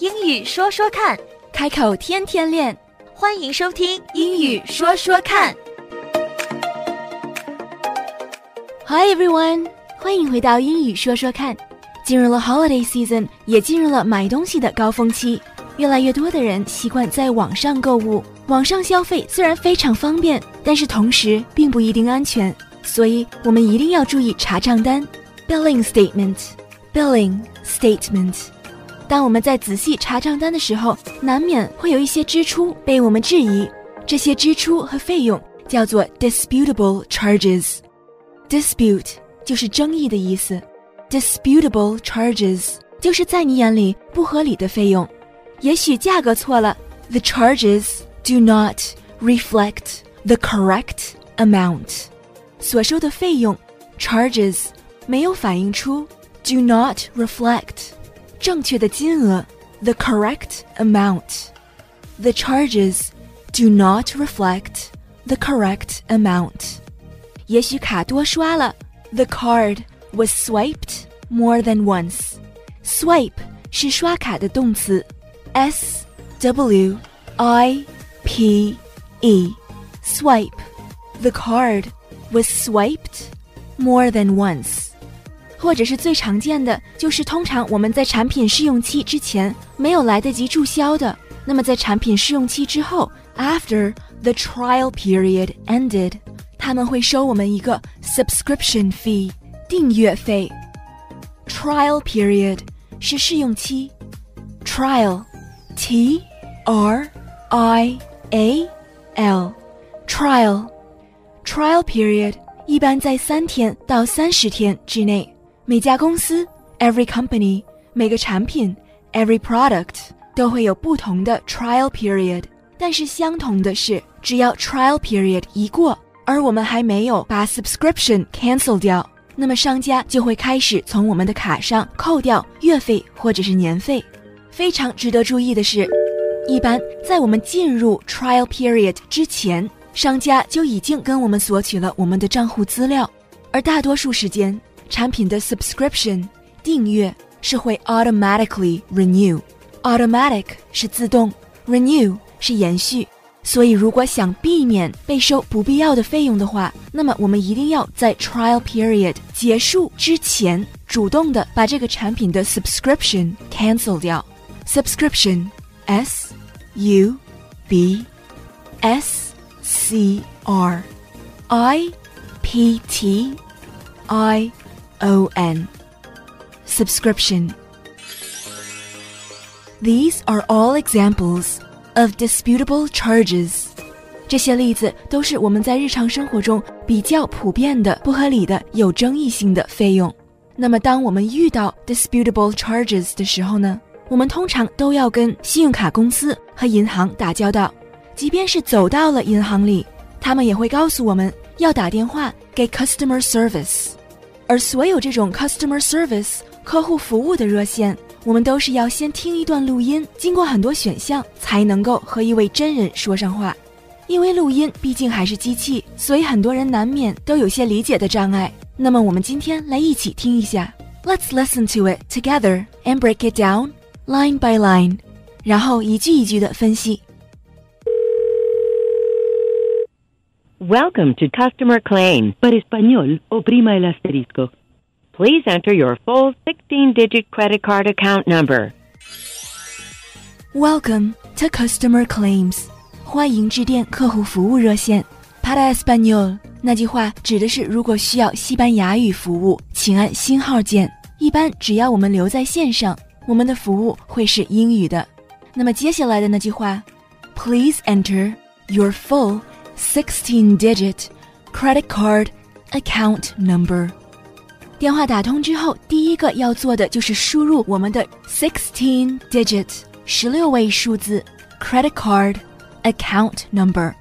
英语说说看，开口天天练。欢迎收听英语说说看。Hi everyone，欢迎回到英语说说看。进入了 holiday season，也进入了买东西的高峰期。越来越多的人习惯在网上购物，网上消费虽然非常方便，但是同时并不一定安全，所以我们一定要注意查账单 （billing statement）。billing statement。当我们在仔细查账单的时候，难免会有一些支出被我们质疑，这些支出和费用叫做 disputable charges。dispute 就是争议的意思，disputable charges 就是在你眼里不合理的费用。也许价格错了，the charges do not reflect the correct amount。所收的费用 charges 没有反映出 do not reflect 正确的金额 the correct amount。The charges do not reflect the correct amount。也许卡多刷了，the card was swiped more than once。swipe 是刷卡的动词，s w i p e swipe。The card was swiped more than once。 或者是最常见的，就是通常我们在产品试用期之前没有来得及注销的，那么在产品试用期之后，after the trial period ended，他们会收我们一个 subscription fee 订阅费。trial period 是试用期，trial t r i a l trial trial period 一般在三天到三十天之内。 每家公司 every company 每个产品 every product 都会有不同的 trial period，但是相同的是，只要 trial period 一过，而我们还没有把 subscription cancel 掉，那么商家就会开始从我们的卡上扣掉月费或者是年费。非常值得注意的是，一般在我们进入 trial period 之前，商家就已经跟我们索取了我们的账户资料，而大多数时间，产品的 subscription 订阅是会 automatically renew。automatic 是自动，renew 是延续。所以，如果想避免被收不必要的费用的话，那么我们一定要在 trial period 结束之前，主动的把这个产品的 subscription cancel 掉。subscription s u b s c r i p t i o n subscription. These are all examples of disputable charges. 这些例子都是我们在日常生活中比较普遍的、不合理的、有争议性的费用。那么，当我们遇到 disputable charges 的时候呢，我们通常都要跟信用卡公司和银行打交道。即便是走到了银行里，他们也会告诉我们要打电话给 customer service。而所有这种 customer service 客户服务的热线，我们都是要先听一段录音，经过很多选项才能够和一位真人说上话。因为录音毕竟还是机器，所以很多人难免都有些理解的障碍。那么我们今天来一起听一下，Let's listen to it together and break it down line by line，然后一句一句的分析。Welcome to Customer Claim. Para español, oprima el asterisco. Please enter your full 16-digit credit card account number. Welcome to Customer Claims，欢迎致电客户服务热线。Para español 那句话指的是如果需要西班牙语服务，请按星号键。一般只要我们留在线上，我们的服务会是英语的。那么接下来的那句话，Please enter your full 16-digit credit card account number。电话打通之后，第一个要做的就是输入我们的 sixteen digit 十六位数字 credit card account number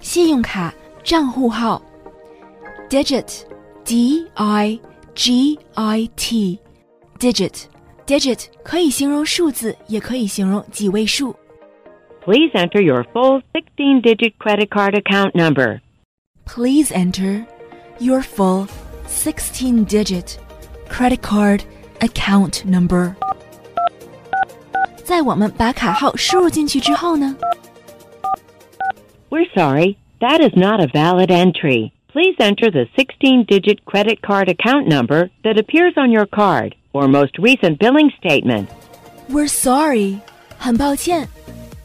信用卡账户号 digit d i g i t digit digit 可以形容数字，也可以形容几位数。 Please enter your full 16-digit credit card account number. Please enter your full 16 digit credit card account number. 在我们把卡号输入进去之后呢？ We're sorry, that is not a valid entry. Please enter the 16 digit credit card account number that appears on your card or most recent billing statement. We're sorry，很抱歉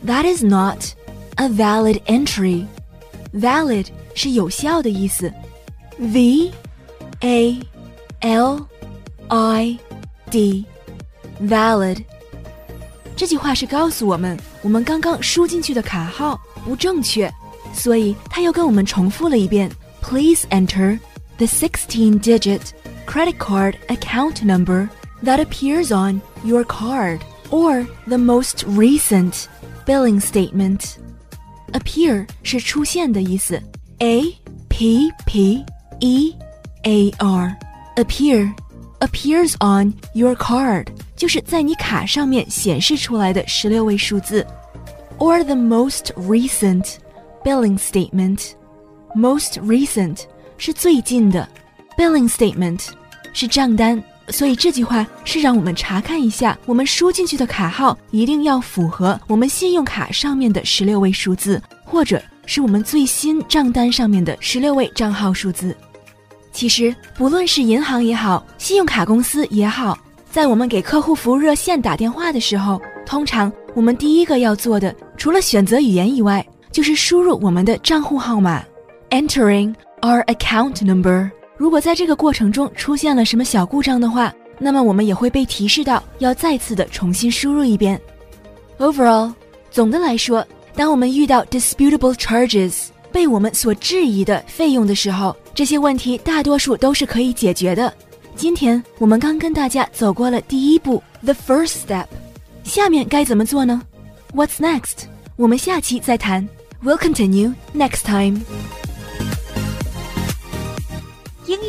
，That is not a valid entry。Valid 是有效的意思，V A L I D valid。这句话是告诉我们，我们刚刚输进去的卡号不正确，所以他又跟我们重复了一遍。Please enter the 16-digit credit card account number that appears on your card or the most recent billing statement. Appear 是出现的意思，A P P E A R appear appears on your card 就是在你卡上面显示出来的十六位数字，or the most recent billing statement. Most recent 是最近的，billing statement 是账单， 所以这句话是让我们查看一下，我们输进去的卡号一定要符合我们信用卡上面的十六位数字，或者是我们最新账单上面的十六位账号数字。其实，不论是银行也好，信用卡公司也好，在我们给客户服务热线打电话的时候，通常我们第一个要做的，除了选择语言以外，就是输入我们的账户号码。Entering our account number。如果在这个过程中出现了什么小故障的话，那么我们也会被提示到要再次的重新输入一遍。Overall，总的来说，当我们遇到 disputable charges 被我们所质疑的费用的时候，这些问题大多数都是可以解决的。今天我们刚跟大家走过了第一步，the first step。下面该怎么做呢？What's next？我们下期再谈。We'll continue next time。